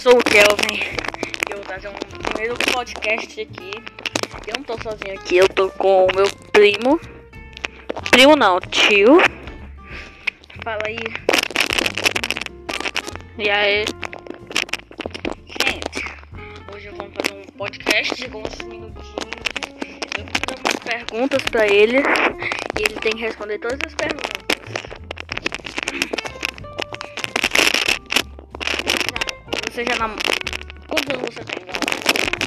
sou o Kelvin. Eu vou trazer um primeiro podcast aqui. Eu não tô sozinho aqui, eu tô com o meu primo. Primo não, tio. Fala aí. E aí? Gente, hoje eu vou fazer um podcast de alguns minutinhos. Eu vou fazer umas perguntas pra ele. E ele tem que responder todas as perguntas. 就像他们，工资都是很高的。